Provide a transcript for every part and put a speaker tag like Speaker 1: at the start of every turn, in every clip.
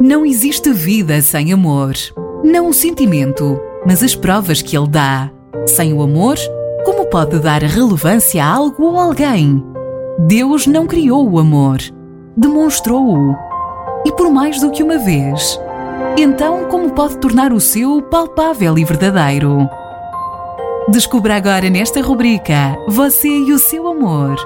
Speaker 1: Não existe vida sem amor. Não o sentimento, mas as provas que ele dá. Sem o amor, como pode dar relevância a algo ou alguém? Deus não criou o amor, demonstrou-o. E por mais do que uma vez. Então, como pode tornar o seu palpável e verdadeiro? Descubra agora nesta rubrica Você e o seu amor.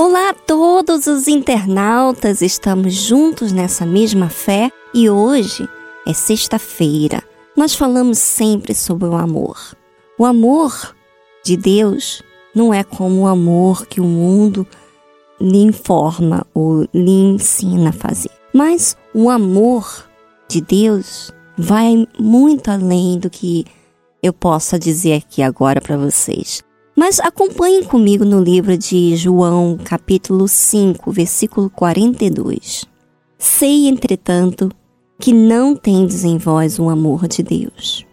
Speaker 2: Olá a todos os internautas, estamos juntos nessa mesma fé e hoje é sexta-feira. Nós falamos sempre sobre o amor. O amor de Deus não é como o amor que o mundo lhe informa ou lhe ensina a fazer, mas o amor de Deus vai muito além do que eu possa dizer aqui agora para vocês. Mas acompanhem comigo no livro de João, capítulo 5, versículo 42. Sei, entretanto, que não tendes em vós o amor de Deus.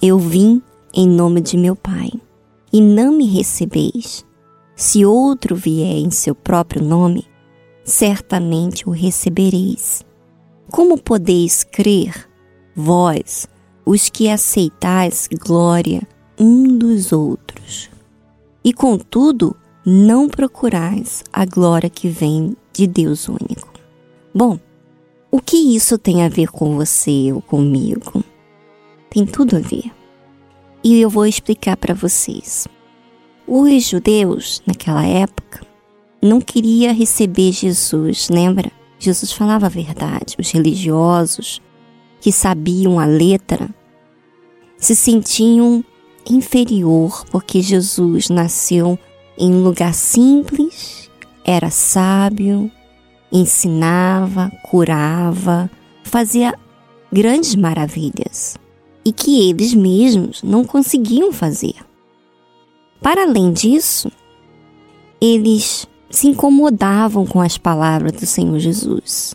Speaker 2: Eu vim em nome de meu Pai, e não me recebeis. Se outro vier em seu próprio nome, certamente o recebereis. Como podeis crer, vós, os que aceitais glória um dos outros? E contudo, não procurais a glória que vem de Deus único. Bom, o que isso tem a ver com você ou comigo? Tem tudo a ver. E eu vou explicar para vocês. Os judeus, naquela época, não queria receber Jesus, lembra? Jesus falava a verdade. Os religiosos que sabiam a letra se sentiam inferior porque Jesus nasceu em um lugar simples, era sábio, ensinava, curava, fazia grandes maravilhas e que eles mesmos não conseguiam fazer. Para além disso, eles se incomodavam com as palavras do Senhor Jesus.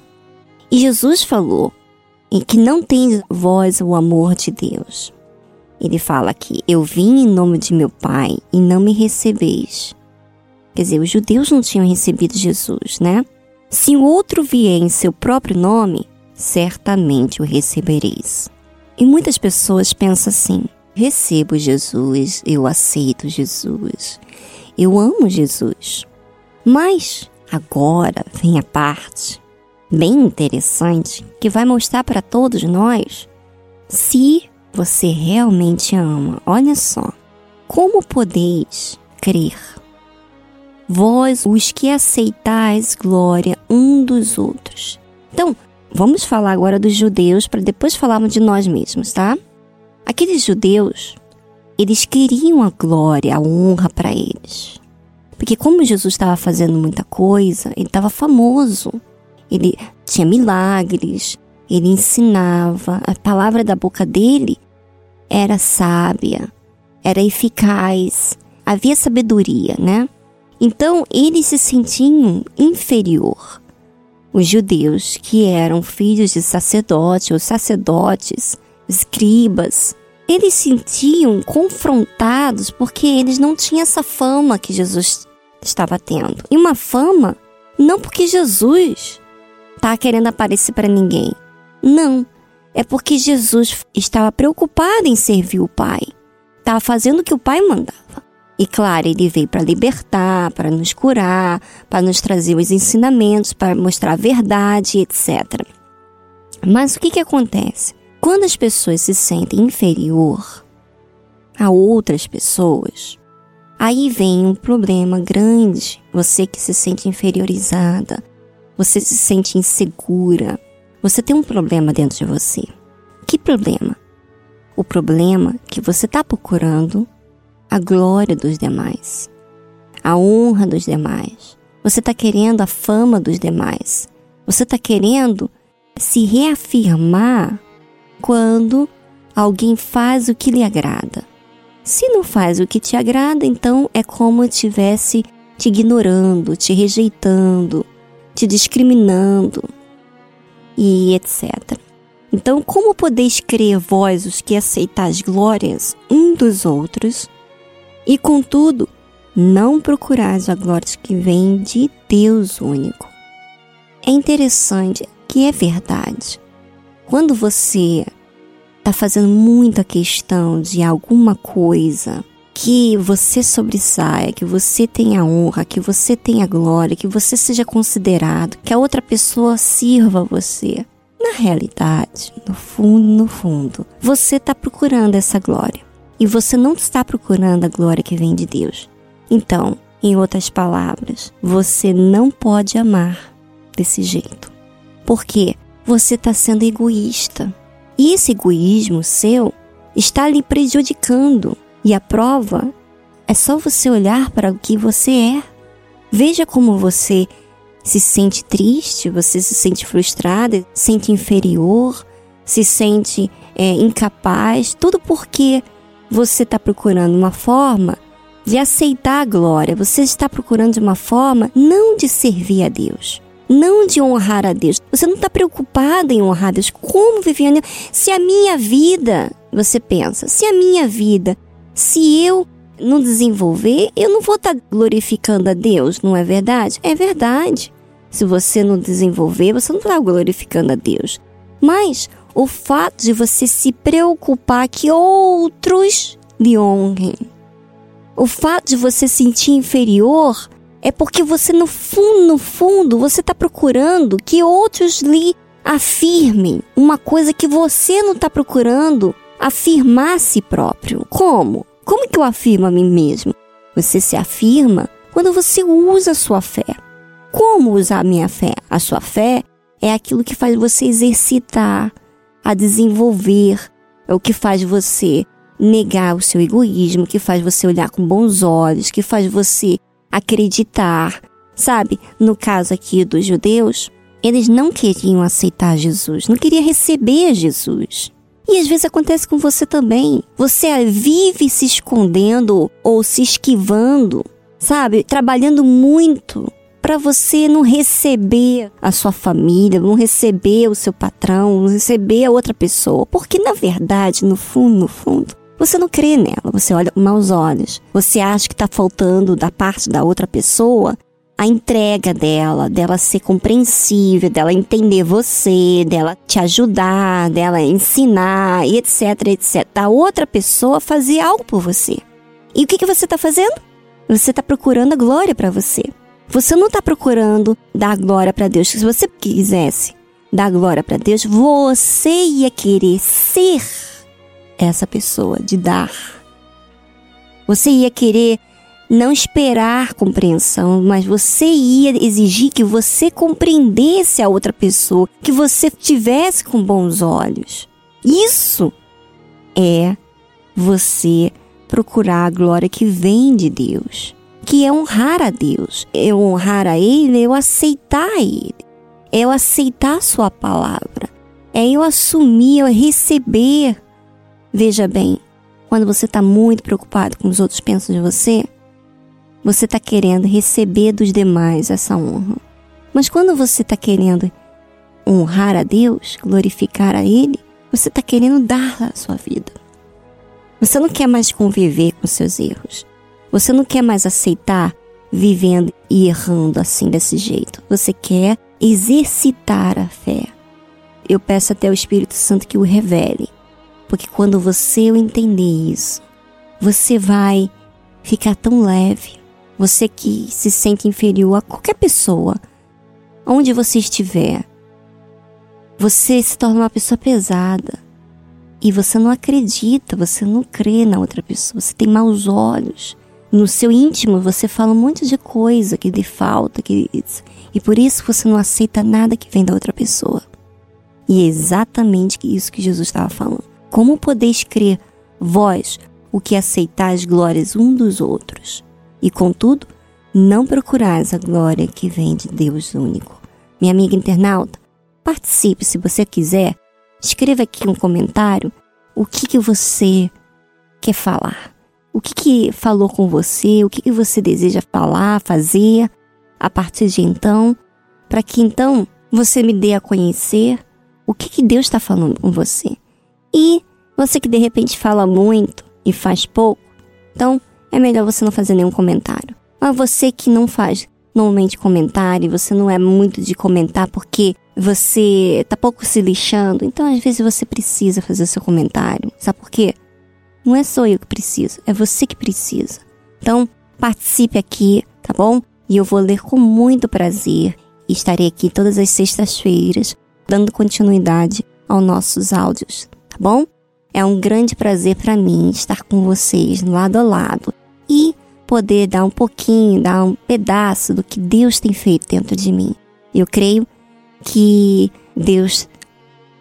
Speaker 2: E Jesus falou que não tem vós o amor de Deus. Ele fala que eu vim em nome de meu Pai e não me recebeis. Quer dizer, os judeus não tinham recebido Jesus, né? Se o outro vier em seu próprio nome, certamente o recebereis. E muitas pessoas pensam assim: recebo Jesus, eu aceito Jesus, eu amo Jesus. Mas agora vem a parte bem interessante que vai mostrar para todos nós se você realmente ama. Olha só, como podeis crer? Vós, os que aceitais glória um dos outros. Então, vamos falar agora dos judeus para depois falarmos de nós mesmos, tá? Aqueles judeus, eles queriam a glória, a honra para eles. Porque como Jesus estava fazendo muita coisa, ele estava famoso. Ele tinha milagres, ele ensinava, a palavra da boca dele era sábia, era eficaz, havia sabedoria, né? Então eles se sentiam inferior. Os judeus, que eram filhos de sacerdotes ou sacerdotes, escribas, eles se sentiam confrontados porque eles não tinham essa fama que Jesus estava tendo. E uma fama não porque Jesus está querendo aparecer para ninguém. Não. É porque Jesus estava preocupado em servir o Pai. Estava fazendo o que o Pai mandava. E claro, ele veio para libertar, para nos curar, para nos trazer os ensinamentos, para mostrar a verdade, etc. Mas o que, que acontece? Quando as pessoas se sentem inferior a outras pessoas, Aí vem um problema grande. Você que se sente inferiorizada, você se sente insegura, você tem um problema dentro de você. Que problema? O problema que você está procurando a glória dos demais, a honra dos demais. Você está querendo a fama dos demais. Você está querendo se reafirmar quando alguém faz o que lhe agrada. Se não faz o que te agrada, então é como estivesse te ignorando, te rejeitando, te discriminando e etc. Então, como podeis crer vós os que aceitais glórias um dos outros, e contudo não procurais a glória que vem de Deus único. É interessante que é verdade. Quando você está fazendo muita questão de alguma coisa, que você sobressaia, que você tenha honra, que você tenha glória, que você seja considerado, que a outra pessoa sirva você. Na realidade, no fundo, no fundo, você está procurando essa glória. E você não está procurando a glória que vem de Deus. Então, em outras palavras, você não pode amar desse jeito. Porque você está sendo egoísta. E esse egoísmo seu está lhe prejudicando e a prova é só você olhar para o que você é. Veja como você se sente triste, você se sente frustrada, se sente inferior, se sente é, incapaz, tudo porque você está procurando uma forma de aceitar a glória, você está procurando uma forma não de servir a Deus, não de honrar a Deus. Você não está preocupado em honrar a Deus. Como Deus? Se a minha vida, você pensa, se a minha vida se eu não desenvolver, eu não vou estar tá glorificando a Deus, não é verdade? É verdade. Se você não desenvolver, você não está glorificando a Deus. Mas o fato de você se preocupar que outros lhe honrem, o fato de você sentir inferior, é porque você no fundo, no fundo, você está procurando que outros lhe afirmem uma coisa que você não está procurando afirmar a si próprio. Como? Como que eu afirmo a mim mesmo? Você se afirma quando você usa a sua fé. Como usar a minha fé? A sua fé é aquilo que faz você exercitar, a desenvolver, é o que faz você negar o seu egoísmo, que faz você olhar com bons olhos, que faz você acreditar. Sabe, no caso aqui dos judeus, eles não queriam aceitar Jesus, não queriam receber Jesus. E às vezes acontece com você também. Você vive se escondendo ou se esquivando, sabe? Trabalhando muito para você não receber a sua família, não receber o seu patrão, não receber a outra pessoa. Porque na verdade, no fundo, no fundo, você não crê nela, você olha com maus olhos. Você acha que está faltando da parte da outra pessoa a entrega dela, dela ser compreensível, dela entender você, dela te ajudar, dela ensinar, etc, etc. Da outra pessoa fazer algo por você. E o que, que você está fazendo? Você está procurando a glória para você. Você não está procurando dar glória para Deus. Se você quisesse dar glória para Deus, você ia querer ser essa pessoa de dar. Você ia querer não esperar compreensão, mas você ia exigir que você compreendesse a outra pessoa, que você tivesse com bons olhos. Isso é você procurar a glória que vem de Deus, que é honrar a Deus. É honrar a Ele, é eu aceitar Ele, é eu aceitar a Sua palavra, é eu assumir, eu receber. Veja bem, quando você está muito preocupado com os outros pensam de você, você está querendo receber dos demais essa honra. Mas quando você está querendo honrar a Deus, glorificar a Ele, você está querendo dar a sua vida. Você não quer mais conviver com seus erros. Você não quer mais aceitar vivendo e errando assim desse jeito. Você quer exercitar a fé. Eu peço até o Espírito Santo que o revele, porque quando você entender isso, você vai ficar tão leve, você que se sente inferior a qualquer pessoa, onde você estiver, você se torna uma pessoa pesada. E você não acredita, você não crê na outra pessoa, você tem maus olhos. No seu íntimo você fala um monte de coisa que lhe falta, que... e por isso você não aceita nada que vem da outra pessoa. E é exatamente isso que Jesus estava falando. Como podeis crer, vós, o que aceitais glórias um dos outros? E contudo, não procurais a glória que vem de Deus único. Minha amiga internauta, participe se você quiser. Escreva aqui um comentário o que, que você quer falar. O que, que falou com você, o que, que você deseja falar, fazer a partir de então, para que então você me dê a conhecer o que, que Deus está falando com você. E você que de repente fala muito e faz pouco, então é melhor você não fazer nenhum comentário. Mas você que não faz normalmente comentário, você não é muito de comentar porque você tá pouco se lixando, então às vezes você precisa fazer seu comentário. Sabe por quê? Não é só eu que preciso, é você que precisa. Então, participe aqui, tá bom? E eu vou ler com muito prazer. E estarei aqui todas as sextas-feiras, dando continuidade aos nossos áudios, tá bom? É um grande prazer para mim estar com vocês lado a lado e poder dar um pouquinho, dar um pedaço do que Deus tem feito dentro de mim. Eu creio que Deus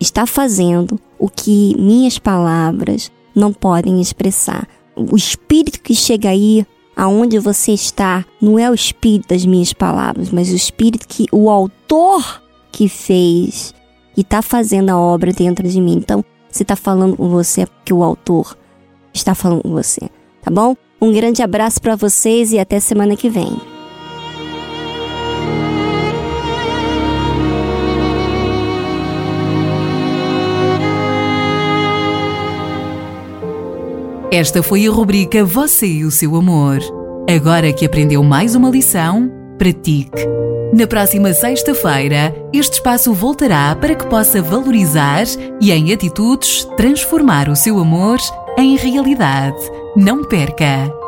Speaker 2: está fazendo o que minhas palavras não podem expressar. O espírito que chega aí, aonde você está, não é o espírito das minhas palavras, mas o espírito que o autor que fez e está fazendo a obra dentro de mim. Então, se está falando com você é porque o autor está falando com você, tá bom? Um grande abraço para vocês e até semana que vem.
Speaker 1: Esta foi a rubrica Você e o seu amor. Agora que aprendeu mais uma lição, pratique. Na próxima sexta-feira, este espaço voltará para que possa valorizar e, em atitudes, transformar o seu amor em realidade. Não perca!